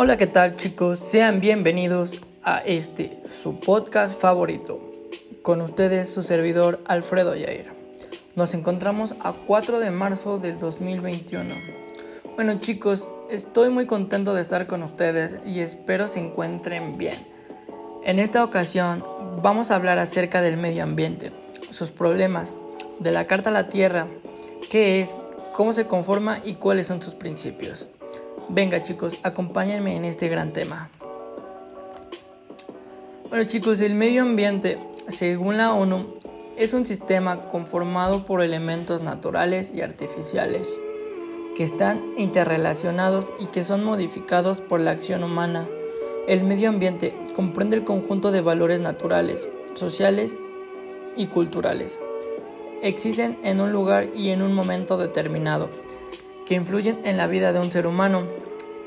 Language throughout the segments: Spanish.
Hola, ¿qué tal chicos? Sean bienvenidos a este, su podcast favorito. Con ustedes su servidor Alfredo Yair. Nos encontramos a 4 de marzo del 2021. Bueno chicos, estoy muy contento de estar con ustedes y espero se encuentren bien. En esta ocasión vamos a hablar acerca del medio ambiente, sus problemas, de la Carta a la Tierra, qué es, cómo se conforma y cuáles son sus principios. Venga chicos, acompáñenme en este gran tema. Bueno chicos, el medio ambiente, según la ONU, es un sistema conformado por elementos naturales y artificiales que están interrelacionados y que son modificados por la acción humana. El medio ambiente comprende el conjunto de valores naturales, sociales y culturales. Existen en un lugar y en un momento determinado que influyen en la vida de un ser humano.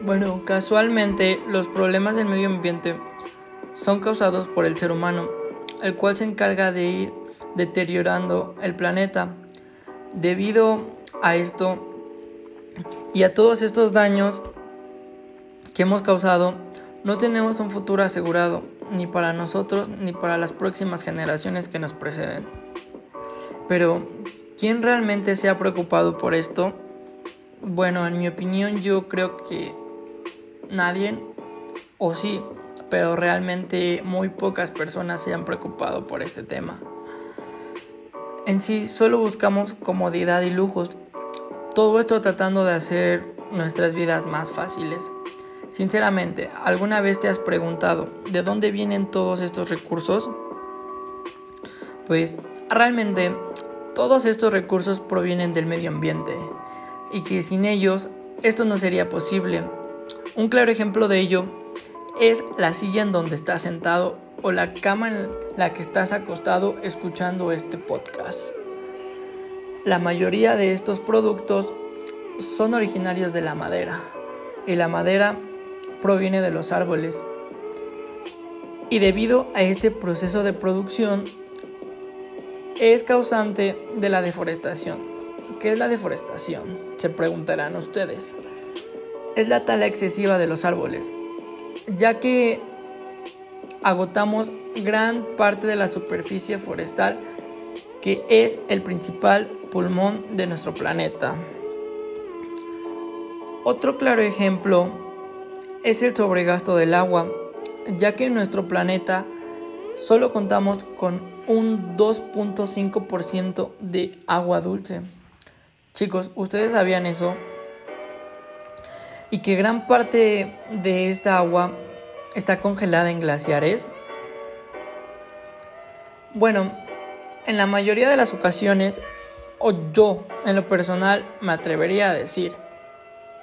Bueno, casualmente los problemas del medio ambiente son causados por el ser humano, el cual se encarga de ir deteriorando el planeta. Debido a esto y a todos estos daños que hemos causado, no tenemos un futuro asegurado, ni para nosotros ni para las próximas generaciones que nos preceden. Pero, ¿quién realmente se ha preocupado por esto? Bueno, en mi opinión yo creo que nadie, o sí, pero realmente muy pocas personas se han preocupado por este tema. En sí, solo buscamos comodidad y lujos, todo esto tratando de hacer nuestras vidas más fáciles. Sinceramente, ¿alguna vez te has preguntado de dónde vienen todos estos recursos? Pues realmente todos estos recursos provienen del medio ambiente y que sin ellos esto no sería posible. Un claro ejemplo de ello es la silla en donde estás sentado o la cama en la que estás acostado escuchando este podcast. La mayoría de estos productos son originarios de la madera y la madera proviene de los árboles. Y debido a este proceso de producción es causante de la deforestación. ¿Qué es la deforestación? Se preguntarán ustedes. Es la tala excesiva de los árboles, ya que agotamos gran parte de la superficie forestal que es el principal pulmón de nuestro planeta. Otro claro ejemplo es el sobregasto del agua, ya que en nuestro planeta solo contamos con un 2.5% de agua dulce. Chicos, ¿ustedes sabían eso? Y que gran parte de esta agua está congelada en glaciares. Bueno, en la mayoría de las ocasiones, o yo en lo personal me atrevería a decir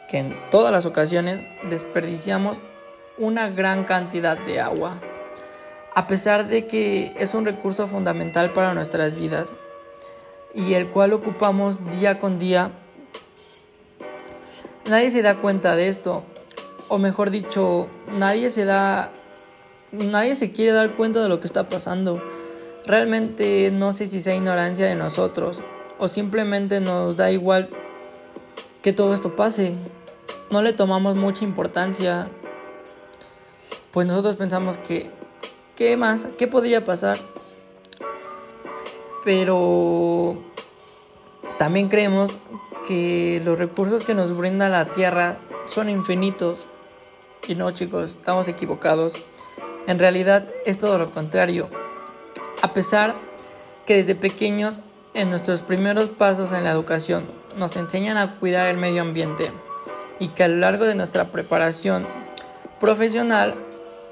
que en todas las ocasiones desperdiciamos una gran cantidad de agua. A pesar de que es un recurso fundamental para nuestras vidas, y el cual ocupamos día con día, nadie se da cuenta de esto, o mejor dicho, nadie se da, nadie se quiere dar cuenta de lo que está pasando. Realmente no sé si sea ignorancia de nosotros o simplemente nos da igual que todo esto pase. No le tomamos mucha importancia. Pues nosotros pensamos que, ¿qué más? ¿Qué podría pasar? pero también creemos que los recursos que nos brinda la Tierra son infinitos. Y no chicos, estamos equivocados. En realidad es todo lo contrario. A pesar que desde pequeños, en nuestros primeros pasos en la educación, nos enseñan a cuidar el medio ambiente y que a lo largo de nuestra preparación profesional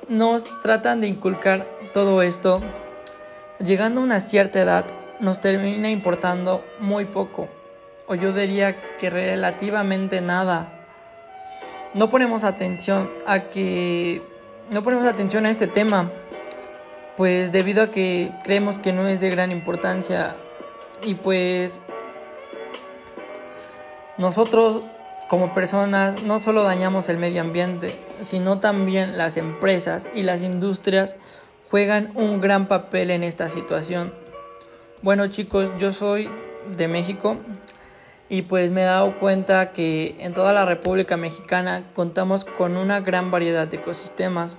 nos tratan de inculcar todo esto, llegando a una cierta edad nos termina importando muy poco, o yo diría que relativamente nada. No ponemos atención a que no ponemos atención a este tema, pues debido a que creemos que no es de gran importancia y pues nosotros como personas no solo dañamos el medio ambiente, sino también las empresas y las industrias juegan un gran papel en esta situación bueno chicos, yo soy de México y pues me he dado cuenta que en toda la República Mexicana contamos con una gran variedad de ecosistemas.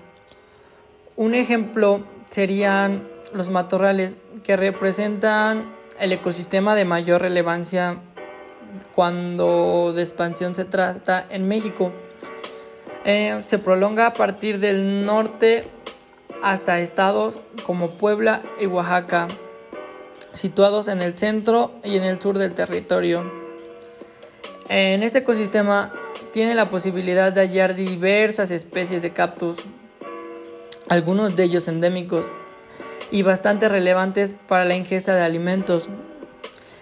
Un ejemplo serían los matorrales que representan el ecosistema de mayor relevancia cuando de expansión se trata en México. Eh, se prolonga a partir del norte hasta estados como Puebla y Oaxaca, situados en el centro y en el sur del territorio. En este ecosistema tiene la posibilidad de hallar diversas especies de cactus, algunos de ellos endémicos y bastante relevantes para la ingesta de alimentos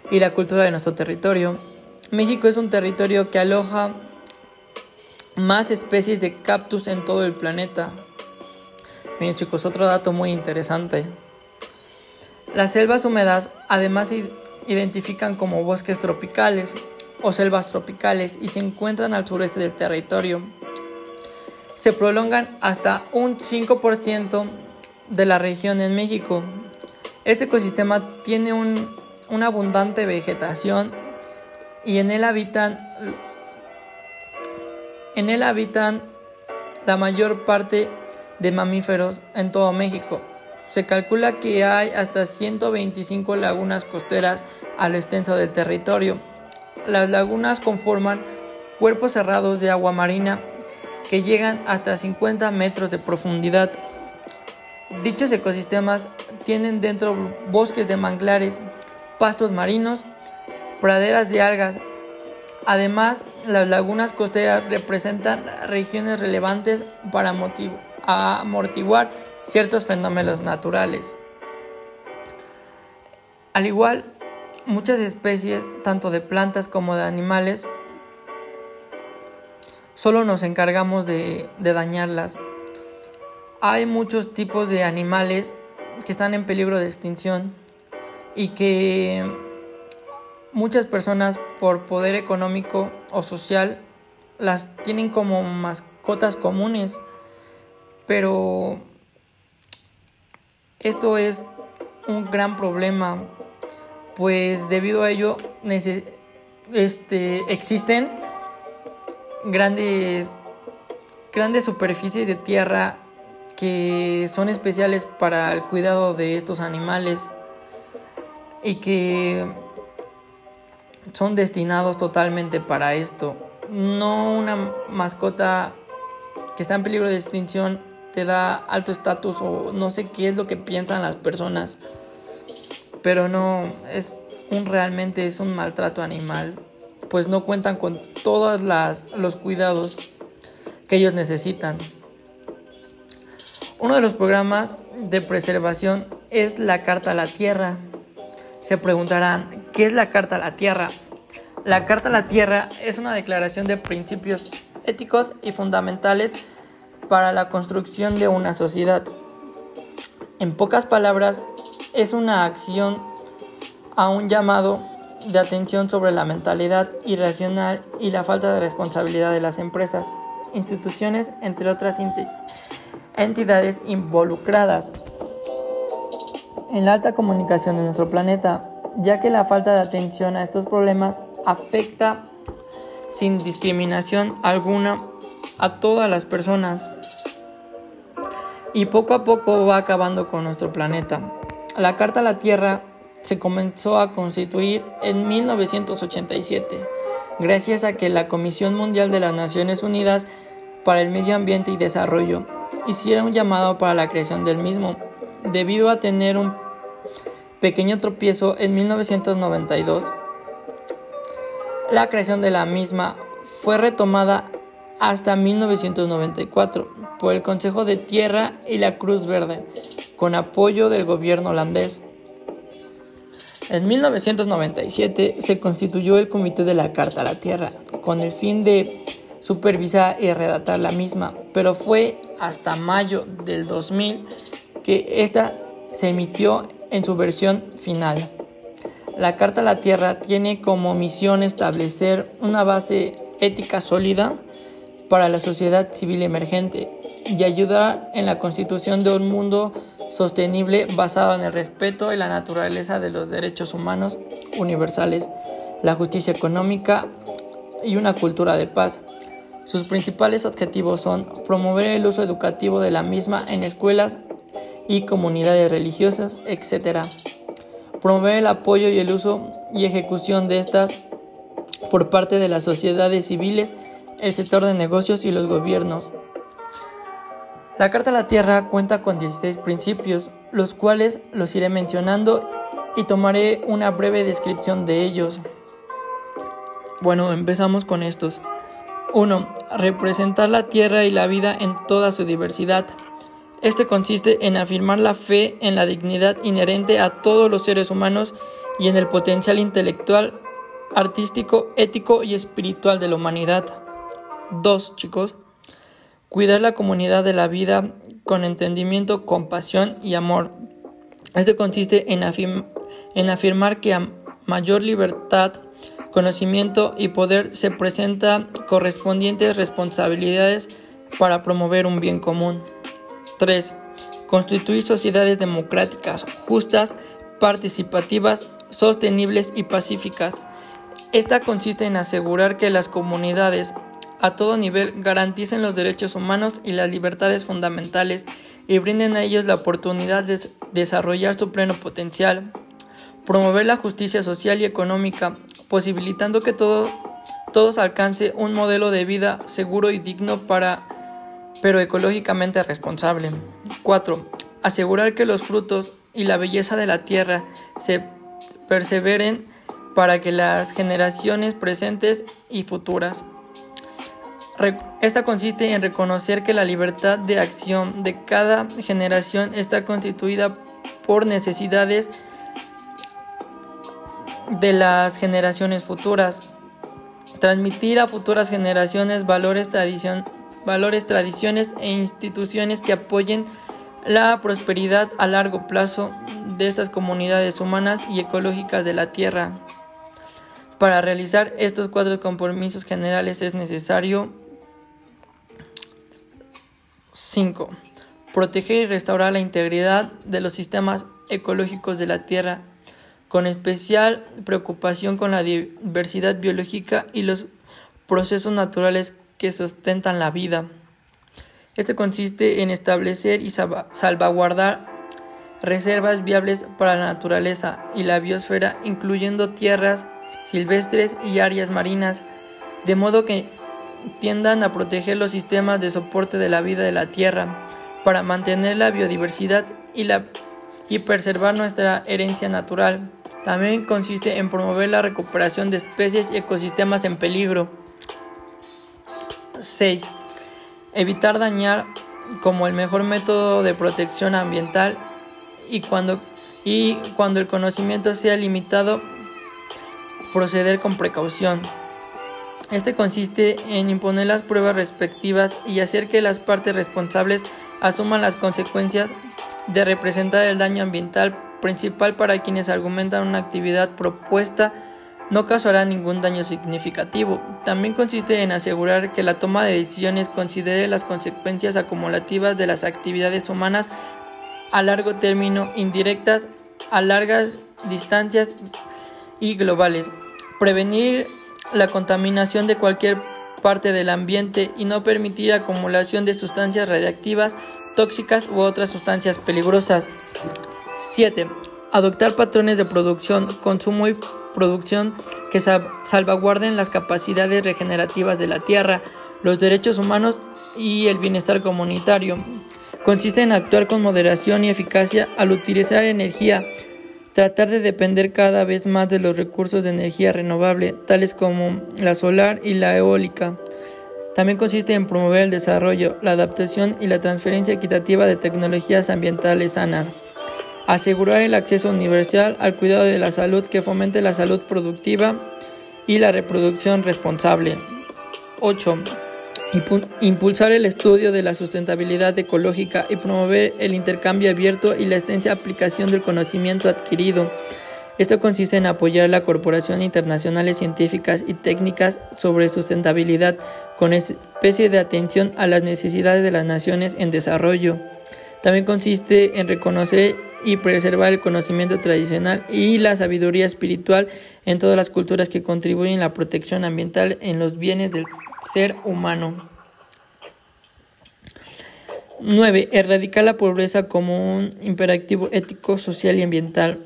y la cultura de nuestro territorio. México es un territorio que aloja más especies de cactus en todo el planeta. Miren chicos, otro dato muy interesante. Las selvas húmedas además se identifican como bosques tropicales o selvas tropicales y se encuentran al sureste del territorio. Se prolongan hasta un 5% de la región en México. Este ecosistema tiene una abundante vegetación y en él habitan en él habitan la mayor parte de mamíferos en todo México. Se calcula que hay hasta 125 lagunas costeras a lo extenso del territorio las lagunas conforman cuerpos cerrados de agua marina que llegan hasta 50 metros de profundidad. Dichos ecosistemas tienen dentro bosques de manglares, pastos marinos, praderas de algas. Además, las lagunas costeras representan regiones relevantes para amortiguar ciertos fenómenos naturales. Al igual Muchas especies, tanto de plantas como de animales, solo nos encargamos de, dañarlas. Hay muchos tipos de animales que están en peligro de extinción y que muchas personas por poder económico o social las tienen como mascotas comunes, pero esto es un gran problema pues debido a ello este, existen grandes, grandes superficies de tierra que son especiales para el cuidado de estos animales y que son destinados totalmente para esto. No una mascota que está en peligro de extinción te da alto estatus o no sé qué es lo que piensan las personas pero no es un realmente es un maltrato animal, pues no cuentan con todos los cuidados que ellos necesitan. Uno de los programas de preservación es la Carta a la Tierra. Se preguntarán, ¿qué es la Carta a la Tierra? La Carta a la Tierra es una declaración de principios éticos y fundamentales para la construcción de una sociedad. En pocas palabras, es una acción a un llamado de atención sobre la mentalidad irracional y la falta de responsabilidad de las empresas, instituciones, entre otras entidades involucradas en la alta comunicación de nuestro planeta, ya que la falta de atención a estos problemas afecta sin discriminación alguna a todas las personas y poco a poco va acabando con nuestro planeta. La Carta a la Tierra se comenzó a constituir en 1987, gracias a que la Comisión Mundial de las Naciones Unidas para el Medio Ambiente y Desarrollo hiciera un llamado para la creación del mismo, debido a tener un pequeño tropiezo en 1992. La creación de la misma fue retomada hasta 1994 por el Consejo de Tierra y la Cruz Verde, con apoyo del gobierno holandés. En 1997 se constituyó el Comité de la Carta a la Tierra, con el fin de supervisar y redactar la misma, pero fue hasta mayo del 2000 que esta se emitió en su versión final. La Carta a la Tierra tiene como misión establecer una base ética sólida para la sociedad civil emergente y ayudar en la constitución de un mundo sostenible basado en el respeto y la naturaleza de los derechos humanos universales, la justicia económica y una cultura de paz. Sus principales objetivos son promover el uso educativo de la misma en escuelas y comunidades religiosas, etc. Promover el apoyo y el uso y ejecución de estas por parte de las sociedades civiles, el sector de negocios y los gobiernos. La Carta a la Tierra cuenta con 16 principios, los cuales los iré mencionando y tomaré una breve descripción de ellos. Bueno, empezamos con estos. 1. Representar la Tierra y la vida en toda su diversidad. Este consiste en afirmar la fe en la dignidad inherente a todos los seres humanos y en el potencial intelectual, artístico, ético y espiritual de la humanidad. 2. Chicos, Cuidar la comunidad de la vida con entendimiento, compasión y amor. Esto consiste en, afirmar que a mayor libertad, conocimiento y poder se presentan correspondientes responsabilidades para promover un bien común. 3. Constituir sociedades democráticas, justas, participativas, sostenibles y pacíficas. Esta consiste en asegurar que las comunidades a todo nivel garanticen los derechos humanos y las libertades fundamentales y brinden a ellos la oportunidad de desarrollar su pleno potencial, promover la justicia social y económica, posibilitando que todo, todos alcancen un modelo de vida seguro y digno para pero ecológicamente responsable. 4. Asegurar que los frutos y la belleza de la tierra se perseveren para que las generaciones presentes y futuras esta consiste en reconocer que la libertad de acción de cada generación está constituida por necesidades de las generaciones futuras. Transmitir a futuras generaciones valores, valores, tradiciones e instituciones que apoyen la prosperidad a largo plazo de estas comunidades humanas y ecológicas de la Tierra. Para realizar estos cuatro compromisos generales es necesario 5. Proteger y restaurar la integridad de los sistemas ecológicos de la Tierra, con especial preocupación con la diversidad biológica y los procesos naturales que sustentan la vida. Este consiste en establecer y salvaguardar reservas viables para la naturaleza y la biosfera, incluyendo tierras silvestres y áreas marinas, de modo que tiendan a proteger los sistemas de soporte de la vida de la Tierra para mantener la biodiversidad y, la, y preservar nuestra herencia natural. También consiste en promover la recuperación de especies y ecosistemas en peligro. 6. Evitar dañar como el mejor método de protección ambiental y cuando, y cuando el conocimiento sea limitado, proceder con precaución. Este consiste en imponer las pruebas respectivas y hacer que las partes responsables asuman las consecuencias de representar el daño ambiental principal para quienes argumentan una actividad propuesta no causará ningún daño significativo. También consiste en asegurar que la toma de decisiones considere las consecuencias acumulativas de las actividades humanas a largo término, indirectas, a largas distancias y globales. Prevenir la contaminación de cualquier parte del ambiente y no permitir acumulación de sustancias radiactivas, tóxicas u otras sustancias peligrosas. 7. Adoptar patrones de producción, consumo y producción que salvaguarden las capacidades regenerativas de la tierra, los derechos humanos y el bienestar comunitario. Consiste en actuar con moderación y eficacia al utilizar energía Tratar de depender cada vez más de los recursos de energía renovable, tales como la solar y la eólica. También consiste en promover el desarrollo, la adaptación y la transferencia equitativa de tecnologías ambientales sanas. Asegurar el acceso universal al cuidado de la salud que fomente la salud productiva y la reproducción responsable. 8 impulsar el estudio de la sustentabilidad ecológica y promover el intercambio abierto y la extensa aplicación del conocimiento adquirido. Esto consiste en apoyar la corporación internacionales científicas y técnicas sobre sustentabilidad con especie de atención a las necesidades de las naciones en desarrollo. También consiste en reconocer y preservar el conocimiento tradicional y la sabiduría espiritual en todas las culturas que contribuyen a la protección ambiental en los bienes del ser humano. 9. Erradicar la pobreza como un imperativo ético, social y ambiental.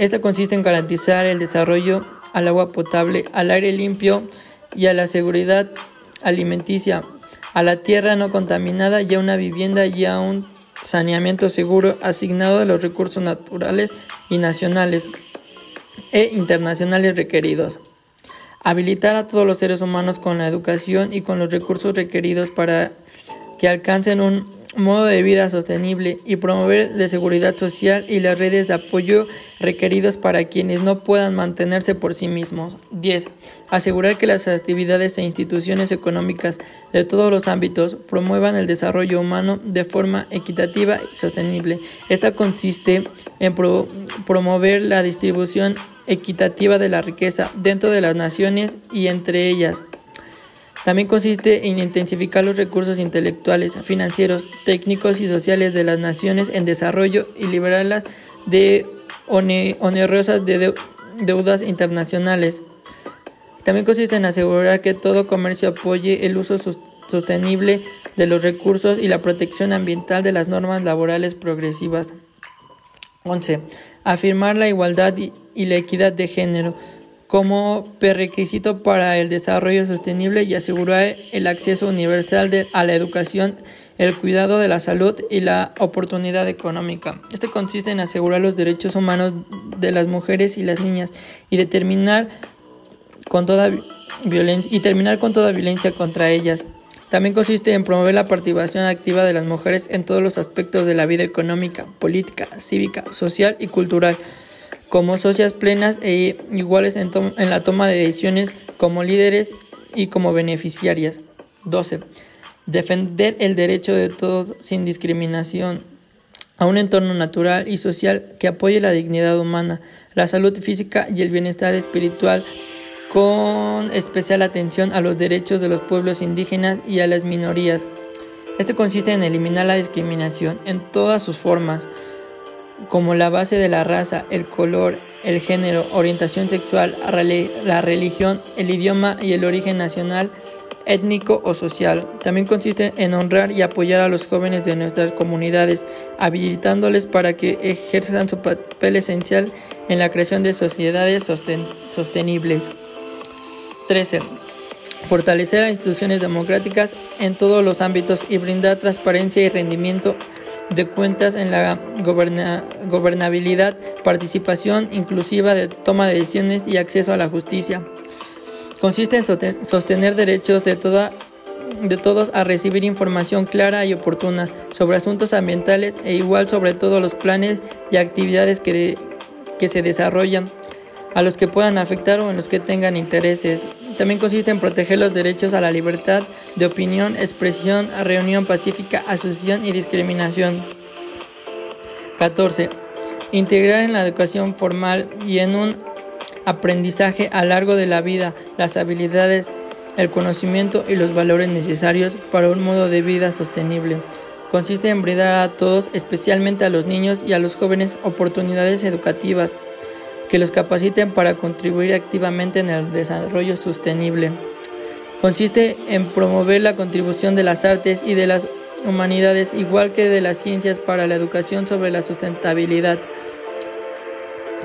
Esta consiste en garantizar el desarrollo al agua potable, al aire limpio y a la seguridad alimenticia, a la tierra no contaminada y a una vivienda y a un saneamiento seguro asignado de los recursos naturales y nacionales e internacionales requeridos. Habilitar a todos los seres humanos con la educación y con los recursos requeridos para que alcancen un modo de vida sostenible y promover la seguridad social y las redes de apoyo requeridos para quienes no puedan mantenerse por sí mismos. 10. Asegurar que las actividades e instituciones económicas de todos los ámbitos promuevan el desarrollo humano de forma equitativa y sostenible. Esta consiste en promover la distribución equitativa de la riqueza dentro de las naciones y entre ellas también consiste en intensificar los recursos intelectuales, financieros, técnicos y sociales de las naciones en desarrollo y liberarlas de onerosas deudas internacionales. También consiste en asegurar que todo comercio apoye el uso sostenible de los recursos y la protección ambiental de las normas laborales progresivas. 11. Afirmar la igualdad y la equidad de género como prerequisito para el desarrollo sostenible y asegurar el acceso universal a la educación, el cuidado de la salud y la oportunidad económica. Este consiste en asegurar los derechos humanos de las mujeres y las niñas y terminar con toda violencia contra ellas. También consiste en promover la participación activa de las mujeres en todos los aspectos de la vida económica, política, cívica, social y cultural como socias plenas e iguales en, la toma de decisiones como líderes y como beneficiarias. 12. Defender el derecho de todos sin discriminación a un entorno natural y social que apoye la dignidad humana, la salud física y el bienestar espiritual, con especial atención a los derechos de los pueblos indígenas y a las minorías. Este consiste en eliminar la discriminación en todas sus formas, como la base de la raza, el color, el género, orientación sexual, la religión, el idioma y el origen nacional, étnico o social. También consiste en honrar y apoyar a los jóvenes de nuestras comunidades, habilitándoles para que ejerzan su papel esencial en la creación de sociedades sostenibles. 13. Fortalecer las instituciones democráticas en todos los ámbitos y brindar transparencia y rendimiento de cuentas en la gobernabilidad, participación inclusiva de toma de decisiones y acceso a la justicia. Consiste en sostener derechos de, toda, de todos a recibir información clara y oportuna sobre asuntos ambientales e igual sobre todos los planes y actividades que, que se desarrollan, a los que puedan afectar o en los que tengan intereses. También consiste en proteger los derechos a la libertad de opinión, expresión, reunión pacífica, asociación y discriminación. 14. Integrar en la educación formal y en un aprendizaje a largo de la vida las habilidades, el conocimiento y los valores necesarios para un modo de vida sostenible. Consiste en brindar a todos, especialmente a los niños y a los jóvenes, oportunidades educativas que los capaciten para contribuir activamente en el desarrollo sostenible. Consiste en promover la contribución de las artes y de las humanidades, igual que de las ciencias, para la educación sobre la sustentabilidad.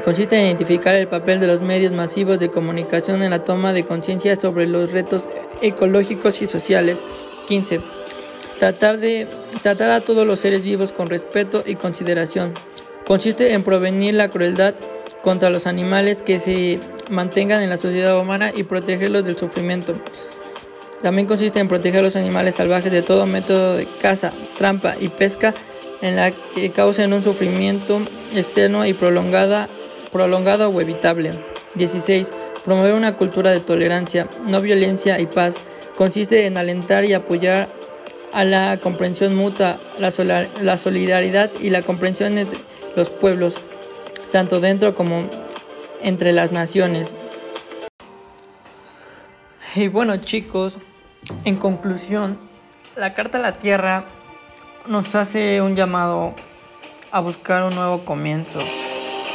Consiste en identificar el papel de los medios masivos de comunicación en la toma de conciencia sobre los retos ecológicos y sociales. 15. Tratar, de, tratar a todos los seres vivos con respeto y consideración. Consiste en prevenir la crueldad contra los animales que se mantengan en la sociedad humana y protegerlos del sufrimiento. También consiste en proteger a los animales salvajes de todo método de caza, trampa y pesca en la que causen un sufrimiento externo y prolongada, prolongado o evitable. 16. Promover una cultura de tolerancia, no violencia y paz. Consiste en alentar y apoyar a la comprensión mutua, la, la solidaridad y la comprensión entre los pueblos tanto dentro como entre las naciones. Y bueno chicos, en conclusión, la Carta a la Tierra nos hace un llamado a buscar un nuevo comienzo,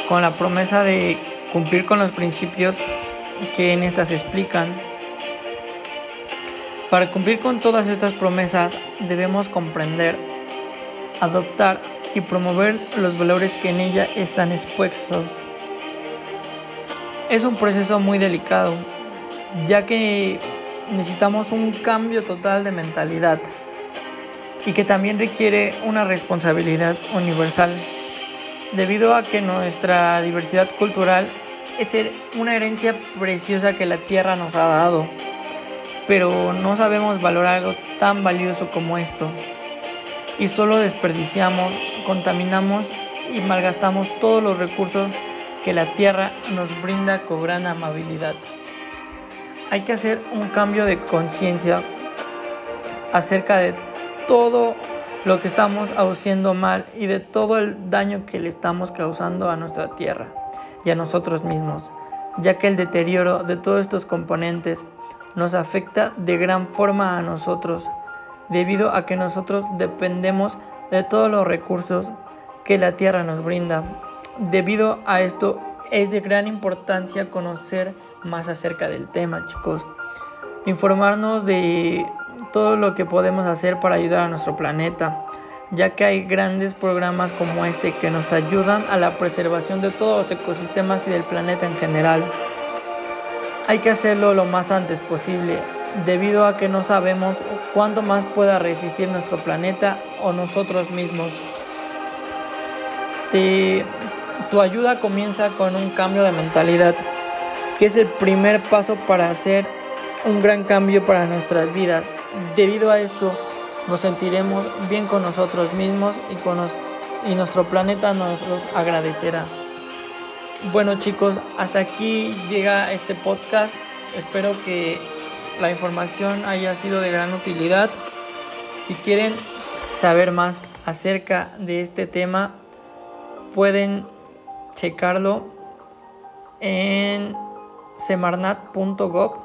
con la promesa de cumplir con los principios que en estas explican. Para cumplir con todas estas promesas debemos comprender, adoptar y promover los valores que en ella están expuestos. Es un proceso muy delicado, ya que necesitamos un cambio total de mentalidad y que también requiere una responsabilidad universal, debido a que nuestra diversidad cultural es una herencia preciosa que la tierra nos ha dado, pero no sabemos valorar algo tan valioso como esto, y solo desperdiciamos, contaminamos y malgastamos todos los recursos que la tierra nos brinda con gran amabilidad. Hay que hacer un cambio de conciencia acerca de todo lo que estamos haciendo mal y de todo el daño que le estamos causando a nuestra tierra y a nosotros mismos, ya que el deterioro de todos estos componentes nos afecta de gran forma a nosotros, debido a que nosotros dependemos de todos los recursos que la tierra nos brinda. Debido a esto es de gran importancia conocer más acerca del tema, chicos. Informarnos de todo lo que podemos hacer para ayudar a nuestro planeta, ya que hay grandes programas como este que nos ayudan a la preservación de todos los ecosistemas y del planeta en general. Hay que hacerlo lo más antes posible, debido a que no sabemos cuánto más pueda resistir nuestro planeta o nosotros mismos. tu ayuda comienza con un cambio de mentalidad, que es el primer paso para hacer un gran cambio para nuestras vidas. Debido a esto, nos sentiremos bien con nosotros mismos y, con y nuestro planeta nos los agradecerá. Bueno chicos, hasta aquí llega este podcast. Espero que la información haya sido de gran utilidad. Si quieren saber más acerca de este tema, pueden checarlo en semarnat.gov.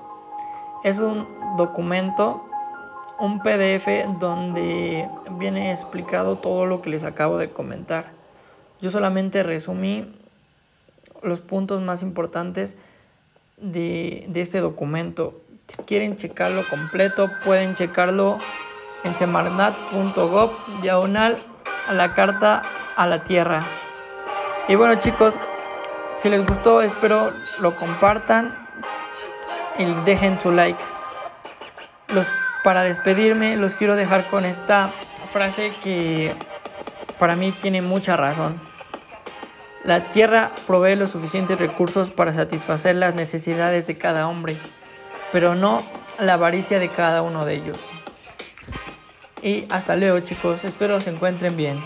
Es un documento un PDF donde viene explicado todo lo que les acabo de comentar. Yo solamente resumí los puntos más importantes de, este documento. Si quieren checarlo completo, pueden checarlo en semarnat.gov diagonal a la carta a la tierra. Y bueno chicos, si les gustó espero lo compartan y dejen su like. Para despedirme los quiero dejar con esta frase que para mí tiene mucha razón. La tierra provee los suficientes recursos para satisfacer las necesidades de cada hombre, pero no la avaricia de cada uno de ellos. Y hasta luego chicos, espero se encuentren bien.